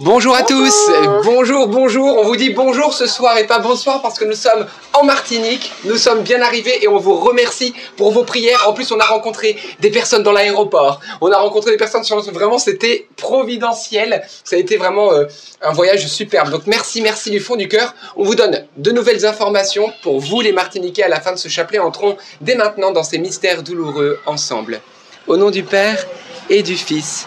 Bonjour à tous, bonjour, bonjour. On vous dit bonjour ce soir et pas bonsoir parce que nous sommes en Martinique. Nous sommes bien arrivés et on vous remercie pour vos prières. En plus, on a rencontré des personnes dans l'aéroport. On a rencontré des personnes sur. Vraiment, c'était providentiel. Ça a été vraiment euh, un voyage superbe. Donc merci, merci du fond du cœur. On vous donne de nouvelles informations pour vous les Martiniquais à la fin de ce chapelet. Entrons dès maintenant dans ces mystères douloureux ensemble. Au nom du Père et du Fils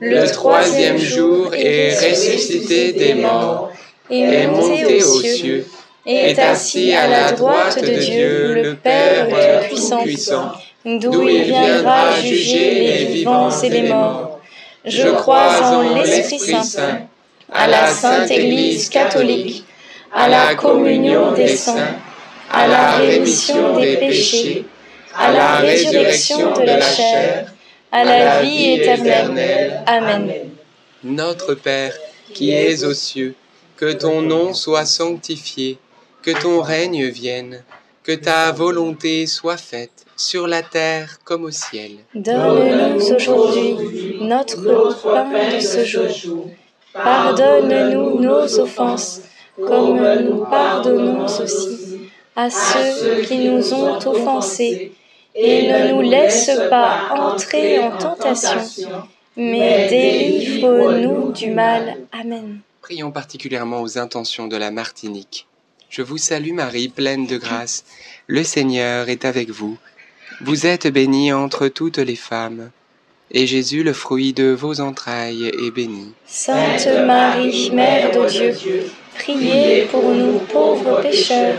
le troisième jour est ressuscité des morts, est monté aux cieux, est assis à la droite de Dieu, le Père Tout-Puissant, d'où il viendra juger les vivants et les morts. Je crois en l'Esprit Saint, à la Sainte Église catholique, à la communion des saints, à la rémission des péchés, à la résurrection de la chair, à la vie éternelle. Amen. Notre Père, qui es aux cieux, que ton nom soit sanctifié, que ton règne vienne, que ta volonté soit faite sur la terre comme au ciel. Donne-nous aujourd'hui notre pain de ce jour. Pardonne-nous nos offenses, comme nous pardonnons aussi à ceux qui nous ont offensés et ne nous laisse pas entrer en tentation, mais délivre-nous du mal. Amen. Prions particulièrement aux intentions de la Martinique. Je vous salue Marie, pleine de grâce. Le Seigneur est avec vous. Vous êtes bénie entre toutes les femmes, et Jésus, le fruit de vos entrailles, est béni. Sainte Marie, Mère de Dieu, priez pour nous pauvres pécheurs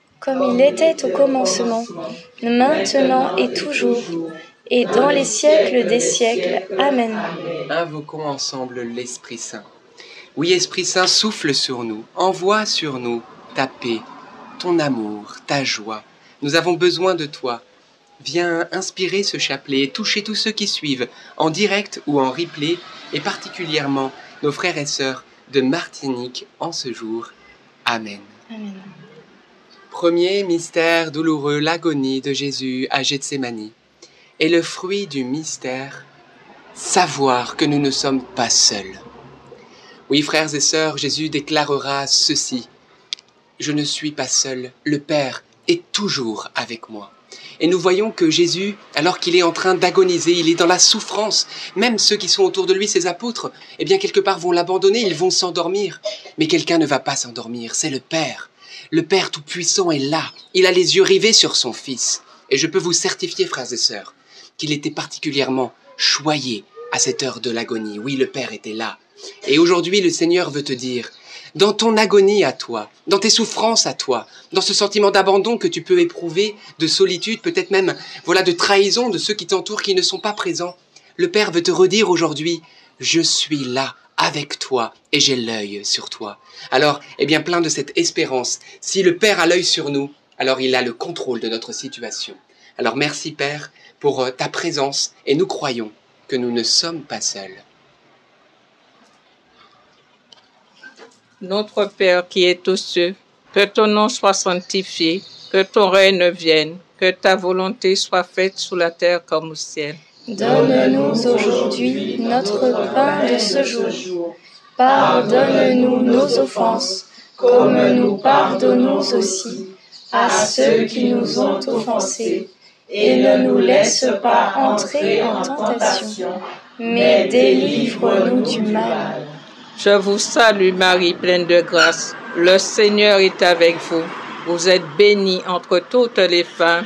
comme il était au commencement, maintenant et toujours, et dans les siècles des siècles. Amen. Invoquons ensemble l'Esprit Saint. Oui, Esprit Saint, souffle sur nous, envoie sur nous ta paix, ton amour, ta joie. Nous avons besoin de toi. Viens inspirer ce chapelet et toucher tous ceux qui suivent, en direct ou en replay, et particulièrement nos frères et sœurs de Martinique en ce jour. Amen. Amen. Premier mystère douloureux, l'agonie de Jésus à Gethsemane. Et le fruit du mystère, savoir que nous ne sommes pas seuls. Oui, frères et sœurs, Jésus déclarera ceci. Je ne suis pas seul, le Père est toujours avec moi. Et nous voyons que Jésus, alors qu'il est en train d'agoniser, il est dans la souffrance. Même ceux qui sont autour de lui, ses apôtres, eh bien quelque part vont l'abandonner, ils vont s'endormir. Mais quelqu'un ne va pas s'endormir, c'est le Père. Le Père Tout-Puissant est là. Il a les yeux rivés sur son Fils. Et je peux vous certifier, frères et sœurs, qu'il était particulièrement choyé à cette heure de l'agonie. Oui, le Père était là. Et aujourd'hui, le Seigneur veut te dire, dans ton agonie à toi, dans tes souffrances à toi, dans ce sentiment d'abandon que tu peux éprouver, de solitude, peut-être même, voilà, de trahison de ceux qui t'entourent qui ne sont pas présents, le Père veut te redire aujourd'hui, je suis là avec toi et j'ai l'œil sur toi. Alors, eh bien, plein de cette espérance, si le Père a l'œil sur nous, alors il a le contrôle de notre situation. Alors merci Père pour euh, ta présence et nous croyons que nous ne sommes pas seuls. Notre Père qui est aux cieux, Que ton nom soit sanctifié, que ton règne vienne, que ta volonté soit faite sous la terre comme au ciel. Donne-nous aujourd'hui notre pain de ce jour. Pardonne-nous nos offenses, comme nous pardonnons aussi à ceux qui nous ont offensés. Et ne nous laisse pas entrer en tentation, mais délivre-nous du mal. Je vous salue Marie, pleine de grâce. Le Seigneur est avec vous. Vous êtes bénie entre toutes les femmes,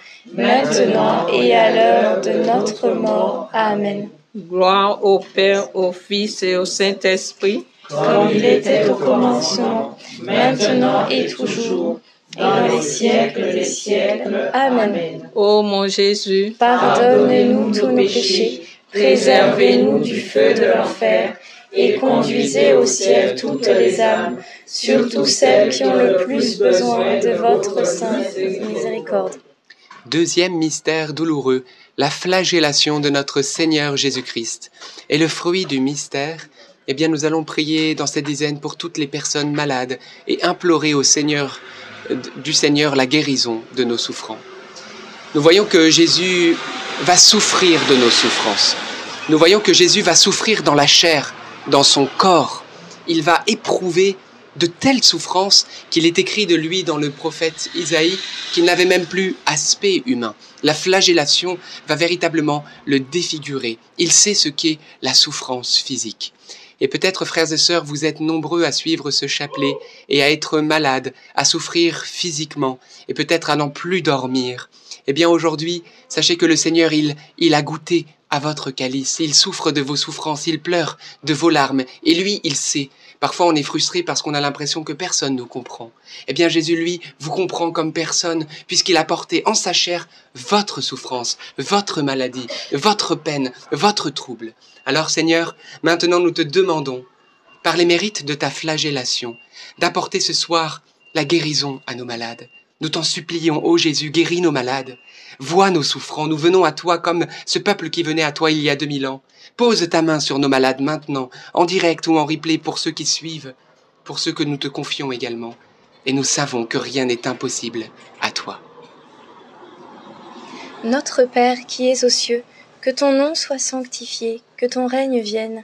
maintenant et à l'heure de notre mort. Amen. Gloire au Père, au Fils et au Saint-Esprit. Comme il était au commencement, maintenant et toujours, dans les siècles des siècles. Amen. Ô mon Jésus, Pardonnez-nous tous nos péchés, préservez-nous du feu de l'enfer, et conduisez au ciel toutes les âmes, surtout celles qui ont le plus besoin de votre sainte miséricorde. Deuxième mystère douloureux, la flagellation de notre Seigneur Jésus-Christ. Et le fruit du mystère, eh bien nous allons prier dans cette dizaine pour toutes les personnes malades et implorer au Seigneur euh, du Seigneur la guérison de nos souffrances. Nous voyons que Jésus va souffrir de nos souffrances. Nous voyons que Jésus va souffrir dans la chair, dans son corps. Il va éprouver de telles souffrances qu'il est écrit de lui dans le prophète Isaïe qu'il n'avait même plus aspect humain. La flagellation va véritablement le défigurer. Il sait ce qu'est la souffrance physique. Et peut-être, frères et sœurs, vous êtes nombreux à suivre ce chapelet et à être malades, à souffrir physiquement, et peut-être à n'en plus dormir. Eh bien, aujourd'hui, sachez que le Seigneur, il, il a goûté à votre calice, il souffre de vos souffrances, il pleure de vos larmes, et lui, il sait. Parfois, on est frustré parce qu'on a l'impression que personne nous comprend. Eh bien, Jésus, lui, vous comprend comme personne, puisqu'il a porté en sa chair votre souffrance, votre maladie, votre peine, votre trouble. Alors, Seigneur, maintenant nous te demandons, par les mérites de ta flagellation, d'apporter ce soir la guérison à nos malades. Nous t'en supplions, ô Jésus, guéris nos malades. Vois nos souffrants, nous venons à toi comme ce peuple qui venait à toi il y a deux mille ans. Pose ta main sur nos malades maintenant, en direct ou en replay pour ceux qui suivent, pour ceux que nous te confions également. Et nous savons que rien n'est impossible à toi. Notre Père qui es aux cieux, que ton nom soit sanctifié, que ton règne vienne,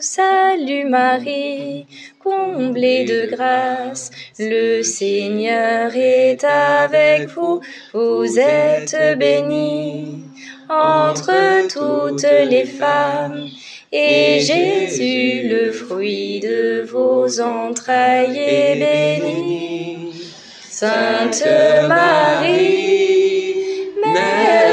salue Marie, comblée de grâce, le Seigneur est avec vous, vous êtes bénie entre toutes les femmes, et Jésus, le fruit de vos entrailles, est béni. Sainte Marie, Mère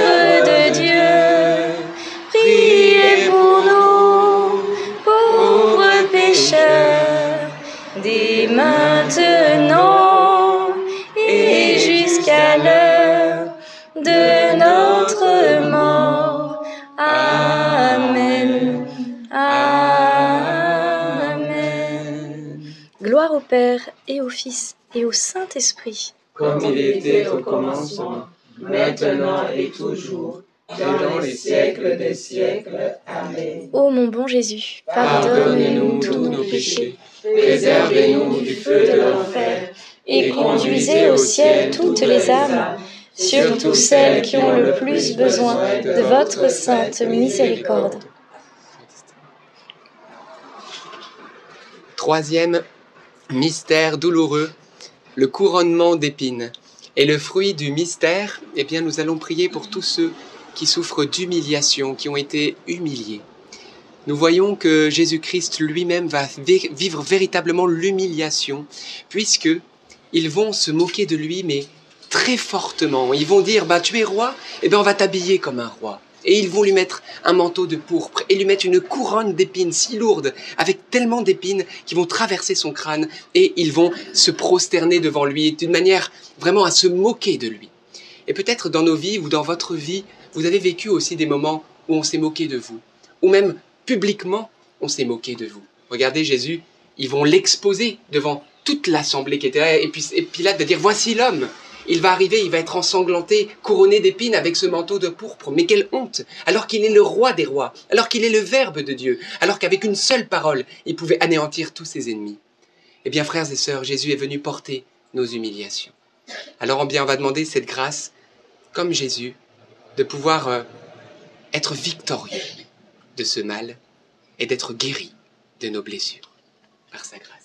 Gloire au Père et au Fils et au Saint-Esprit. comme il était au commencement, maintenant et toujours, dans les siècles des siècles. Amen. Ô mon bon Jésus, pardonne-nous tous nos péchés, Préservez-nous du feu de l'enfer et conduisez au ciel toutes les âmes, surtout celles qui ont le plus besoin de votre sainte miséricorde. Troisième mystère douloureux, le couronnement d'épines. Et le fruit du mystère, eh bien, nous allons prier pour tous ceux qui souffrent d'humiliation, qui ont été humiliés. Nous voyons que Jésus-Christ lui-même va vi- vivre véritablement l'humiliation, puisque ils vont se moquer de lui, mais très fortement. Ils vont dire, bah, tu es roi, eh ben, on va t'habiller comme un roi. Et ils vont lui mettre un manteau de pourpre et lui mettre une couronne d'épines si lourde, avec tellement d'épines qui vont traverser son crâne et ils vont se prosterner devant lui d'une manière vraiment à se moquer de lui. Et peut-être dans nos vies ou dans votre vie, vous avez vécu aussi des moments où on s'est moqué de vous, ou même publiquement, on s'est moqué de vous. Regardez Jésus, ils vont l'exposer devant toute l'assemblée qui était là, et puis et Pilate va dire, voici l'homme. Il va arriver, il va être ensanglanté, couronné d'épines avec ce manteau de pourpre. Mais quelle honte Alors qu'il est le roi des rois, alors qu'il est le Verbe de Dieu, alors qu'avec une seule parole, il pouvait anéantir tous ses ennemis. Eh bien, frères et sœurs, Jésus est venu porter nos humiliations. Alors, eh bien, on va demander cette grâce, comme Jésus, de pouvoir euh, être victorieux de ce mal et d'être guéri de nos blessures par sa grâce.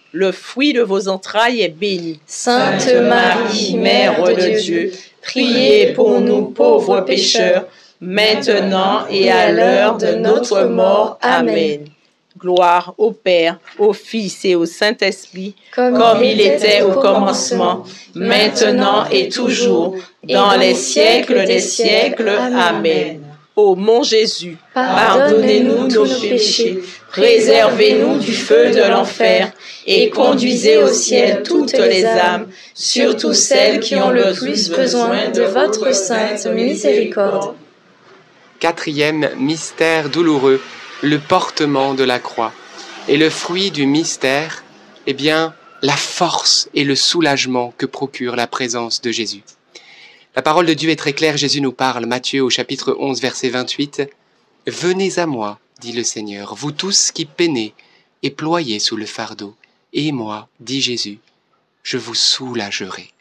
le fruit de vos entrailles, est béni. Sainte Marie, Mère de Dieu, priez pour nous pauvres pécheurs, maintenant et à l'heure de notre mort. Amen. Gloire au Père, au Fils et au Saint-Esprit, comme, il était au commencement, maintenant et toujours, dans les siècles des siècles. Amen. Ô mon Jésus, pardonnez-nous nos péchés, préservez-nous du feu de l'enfer, et conduisez au ciel toutes les âmes, surtout celles qui ont le plus besoin de votre sainte miséricorde. Quatrième mystère douloureux le portement de la croix. Et le fruit du mystère, eh bien, la force et le soulagement que procure la présence de Jésus. La parole de Dieu est très claire, Jésus nous parle, Matthieu au chapitre 11, verset 28. Venez à moi, dit le Seigneur, vous tous qui peinez et ployez sous le fardeau, et moi, dit Jésus, je vous soulagerai.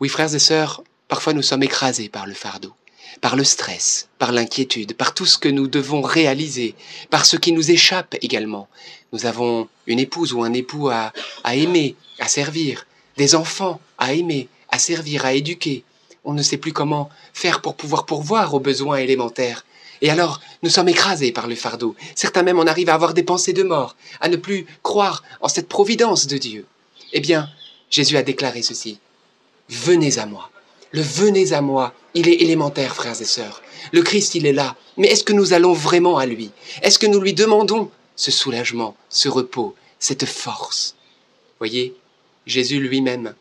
Oui, frères et sœurs, parfois nous sommes écrasés par le fardeau par le stress, par l'inquiétude, par tout ce que nous devons réaliser, par ce qui nous échappe également. Nous avons une épouse ou un époux à, aimer, à servir, des enfants à aimer, à servir, à éduquer. On ne sait plus comment faire pour pouvoir pourvoir aux besoins élémentaires. Et alors, nous sommes écrasés par le fardeau. Certains même en arrivent à avoir des pensées de mort, à ne plus croire en cette providence de Dieu. Eh bien, Jésus a déclaré ceci. Venez à moi. Le venez à moi, il est élémentaire, frères et sœurs. Le Christ, il est là. Mais est-ce que nous allons vraiment à lui? Est-ce que nous lui demandons ce soulagement, ce repos, cette force? Voyez, Jésus lui-même,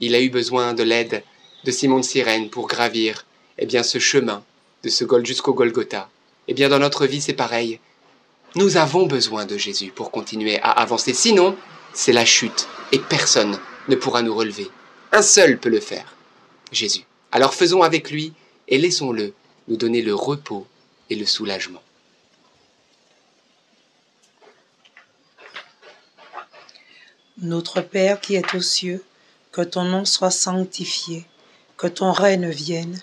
il a eu besoin de l'aide de Simon de Cyrène pour gravir eh bien, ce chemin de ce Gol jusqu'au Golgotha. Eh bien, dans notre vie, c'est pareil. Nous avons besoin de Jésus pour continuer à avancer. Sinon, c'est la chute et personne ne pourra nous relever. Un seul peut le faire. Jésus. Alors faisons avec lui et laissons-le nous donner le repos et le soulagement. Notre Père qui es aux cieux, que ton nom soit sanctifié, que ton règne vienne,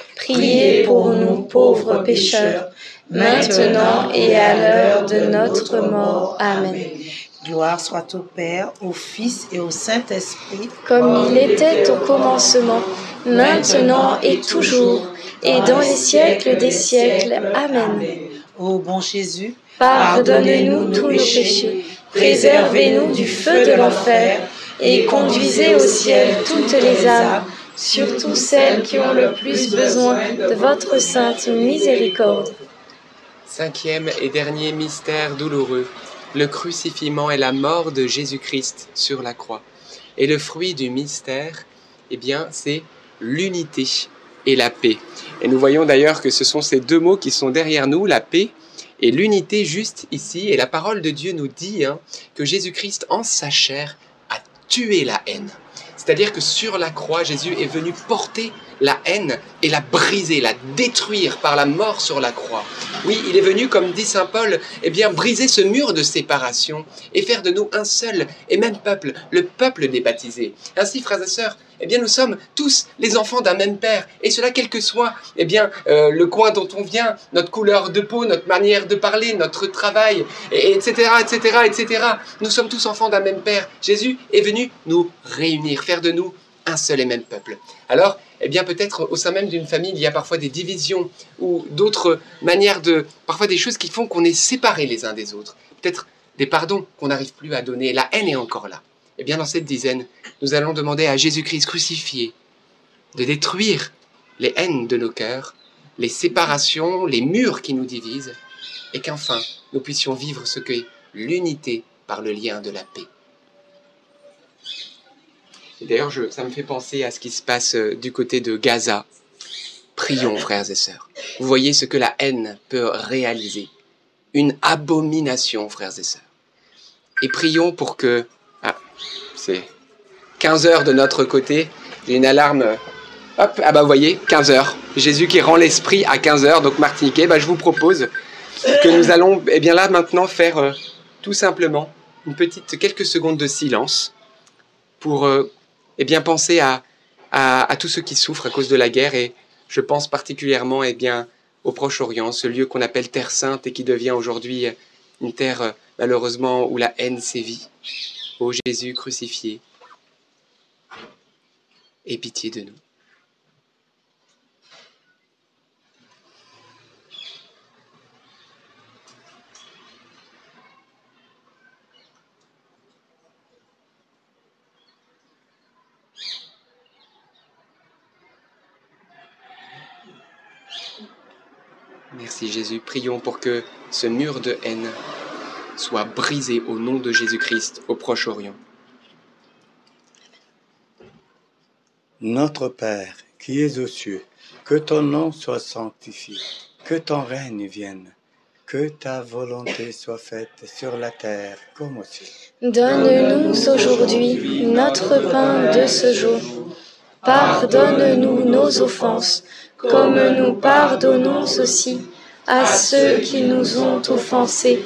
priez pour nous pauvres pécheurs, maintenant et à l'heure de notre mort. Amen. Gloire soit au Père, au Fils et au Saint-Esprit, Comme il était au commencement, maintenant et toujours, et dans les siècles des siècles. Amen. Ô bon Jésus, Pardonnez-nous tous nos péchés, préservez-nous du feu de l'enfer, et conduisez au ciel toutes les âmes, surtout celles qui ont le plus besoin de votre sainte miséricorde. Cinquième et dernier mystère douloureux, le crucifixion et la mort de Jésus-Christ sur la croix. Et le fruit du mystère, eh bien, c'est l'unité et la paix. Et nous voyons d'ailleurs que ce sont ces deux mots qui sont derrière nous, la paix et l'unité juste ici. Et la parole de Dieu nous dit hein, que Jésus-Christ, en sa chair, a tué la haine. C'est-à-dire que sur la croix, Jésus est venu porter la haine et la briser, la détruire par la mort sur la croix. Oui, il est venu, comme dit Saint Paul, eh bien, briser ce mur de séparation et faire de nous un seul et même peuple, le peuple des baptisés. Ainsi, frères et sœurs, eh bien, nous sommes tous les enfants d'un même Père, et cela quel que soit, eh bien, euh, le coin dont on vient, notre couleur de peau, notre manière de parler, notre travail, et, etc., etc., etc. Nous sommes tous enfants d'un même Père. Jésus est venu nous réunir, faire de nous un seul et même peuple. Alors, eh bien, peut-être au sein même d'une famille, il y a parfois des divisions ou d'autres manières de, parfois des choses qui font qu'on est séparés les uns des autres. Peut-être des pardons qu'on n'arrive plus à donner. La haine est encore là. Eh bien, dans cette dizaine, nous allons demander à Jésus-Christ crucifié de détruire les haines de nos cœurs, les séparations, les murs qui nous divisent, et qu'enfin nous puissions vivre ce qu'est l'unité par le lien de la paix. D'ailleurs, ça me fait penser à ce qui se passe euh, du côté de Gaza. Prions, frères et sœurs. Vous voyez ce que la haine peut réaliser. Une abomination, frères et sœurs. Et prions pour que... C'est 15 heures de notre côté. J'ai une alarme. Hop, ah bah vous voyez, 15 heures. Jésus qui rend l'esprit à 15 heures. Donc Martiniquais, bah, je vous propose que nous allons, eh bien là maintenant, faire euh, tout simplement une petite quelques secondes de silence pour euh, eh bien penser à, à, à tous ceux qui souffrent à cause de la guerre et je pense particulièrement eh bien au Proche-Orient, ce lieu qu'on appelle Terre Sainte et qui devient aujourd'hui une terre euh, malheureusement où la haine sévit. Ô Jésus crucifié, aie pitié de nous. Merci Jésus, prions pour que ce mur de haine soit brisé au nom de Jésus-Christ au Proche-Orient. Notre Père, qui es aux cieux, que ton nom soit sanctifié, que ton règne vienne, que ta volonté soit faite sur la terre comme au ciel. Donne-nous aujourd'hui notre pain de ce jour. Pardonne-nous nos offenses, comme nous pardonnons aussi à ceux qui nous ont offensés.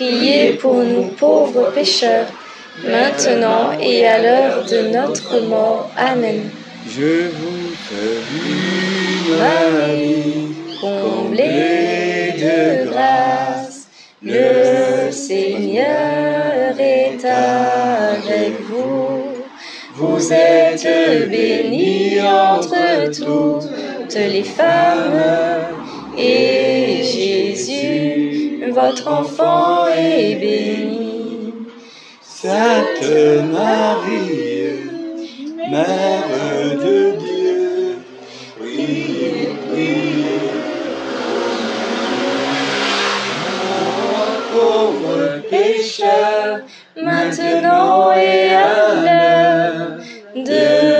priez pour nous pauvres pécheurs, maintenant et à l'heure de notre mort. Amen. Je vous salue Marie, comblée de grâce, le Seigneur est avec vous. Vous êtes bénie entre toutes les femmes, et votre enfant, est béni. Sainte Marie, Mère de Dieu, priez, priez. pauvres pécheurs, maintenant et à l'heure de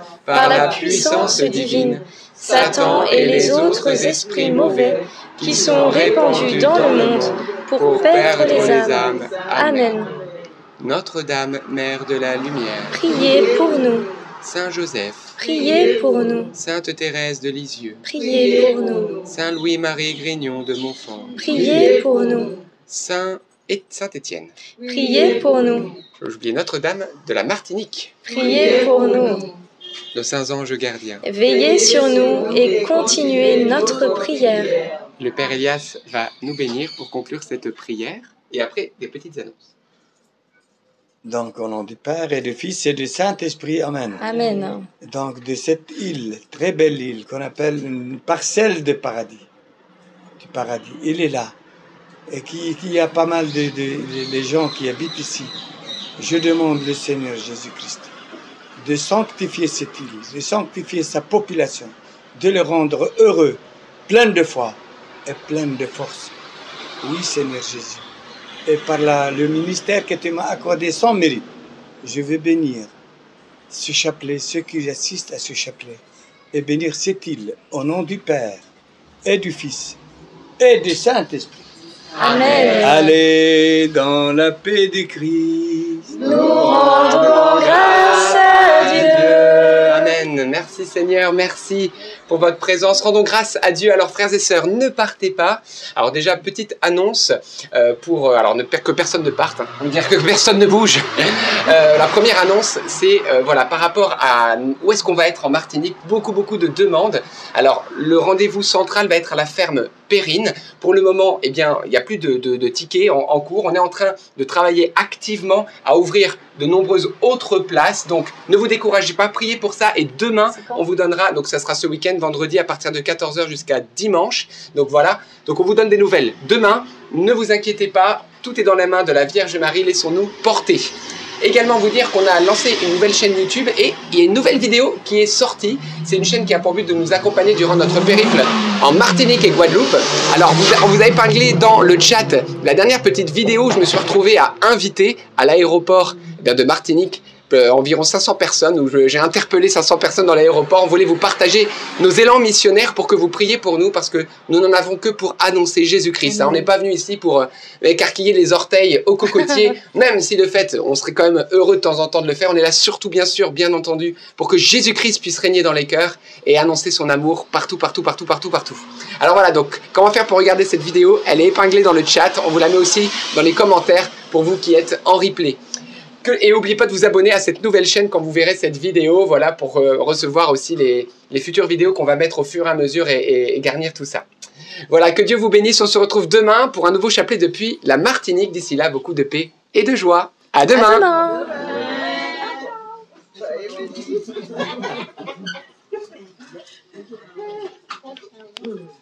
par la puissance divine, Satan et les autres esprits mauvais qui sont répandus dans le monde pour perdre les âmes. Amen. Notre-Dame, Mère de la Lumière, Priez pour nous. Saint Joseph, Priez pour nous. Sainte Thérèse de Lisieux, Priez pour nous. Saint Louis-Marie Grignon de Montfort, Priez pour nous. Saint et Saint Étienne. Priez pour nous. J'ai oublié Notre-Dame de la Martinique, Priez pour nous. Nos saints anges gardiens. Veillez sur nous et continuez notre prière. Le Père Elias va nous bénir pour conclure cette prière et après des petites annonces. donc au nom du Père et du Fils et du Saint-Esprit, Amen. Amen. Donc de cette île, très belle île qu'on appelle une parcelle de paradis, du paradis, il est là. Et qui, qui y a pas mal de, de, de- de gens qui habitent ici. Je demande le Seigneur Jésus-Christ de sanctifier cette île, de sanctifier sa population, de le rendre heureux, plein de foi et plein de force. Oui, Seigneur Jésus. Et par la- le ministère que tu m'as accordé sans mérite, je veux bénir ce chapelet, ceux qui assistent à ce chapelet, et bénir cette île au nom du Père et du Fils et du Saint-Esprit. Amen. Allez dans la paix du Christ. Nous rendons grâce. Merci Seigneur, merci pour votre présence. Rendons grâce à Dieu. Alors frères et sœurs, ne partez pas. Alors déjà, petite annonce euh, pour... euh, alors ne, que personne ne parte, hein. on veut dire que personne ne bouge. Euh, la première annonce, c'est euh, voilà par rapport à où est-ce qu'on va être en Martinique. Beaucoup, beaucoup de demandes. Alors le rendez-vous central va être à la ferme Périne. Pour le moment, eh bien, il n'y a plus de, de- de tickets en, en cours. On est en train de travailler activement à ouvrir de nombreuses autres places. Donc, ne vous découragez pas, priez pour ça. Et demain, on vous donnera, donc ça sera ce week-end, vendredi à partir de 14h jusqu'à dimanche. Donc voilà, donc on vous donne des nouvelles. Demain, ne vous inquiétez pas, tout est dans la main de la Vierge Marie, laissons-nous porter. Également vous dire qu'on a lancé une nouvelle chaîne YouTube et il y a une nouvelle vidéo qui est sortie. C'est une chaîne qui a pour but de nous accompagner durant notre périple en Martinique et Guadeloupe. Alors on vous a épinglé dans le chat la dernière petite vidéo où je me suis retrouvé à inviter à l'aéroport eh de Martinique environ 500 personnes, où j'ai interpellé 500 personnes dans l'aéroport. On voulait vous partager nos élans missionnaires pour que vous priez pour nous, parce que nous n'en avons que pour annoncer Jésus-Christ. hein. On n'est pas venu ici pour euh, écarquiller les orteils au cocotier, même si de fait, on serait quand même heureux de temps en temps de le faire. On est là surtout, bien sûr, bien entendu, pour que Jésus-Christ puisse régner dans les cœurs et annoncer son amour partout, partout, partout, partout, partout. Alors voilà, donc, comment faire pour regarder cette vidéo? Elle est épinglée dans le chat. On vous la met aussi dans les commentaires pour vous qui êtes en replay. Et n'oubliez pas de vous abonner à cette nouvelle chaîne quand vous verrez cette vidéo, voilà, pour euh, recevoir aussi les, futures vidéos qu'on va mettre au fur et à mesure et, garnir tout ça. Voilà, que Dieu vous bénisse. On se retrouve demain pour un nouveau chapelet depuis la Martinique. D'ici là, beaucoup de paix et de joie. À demain.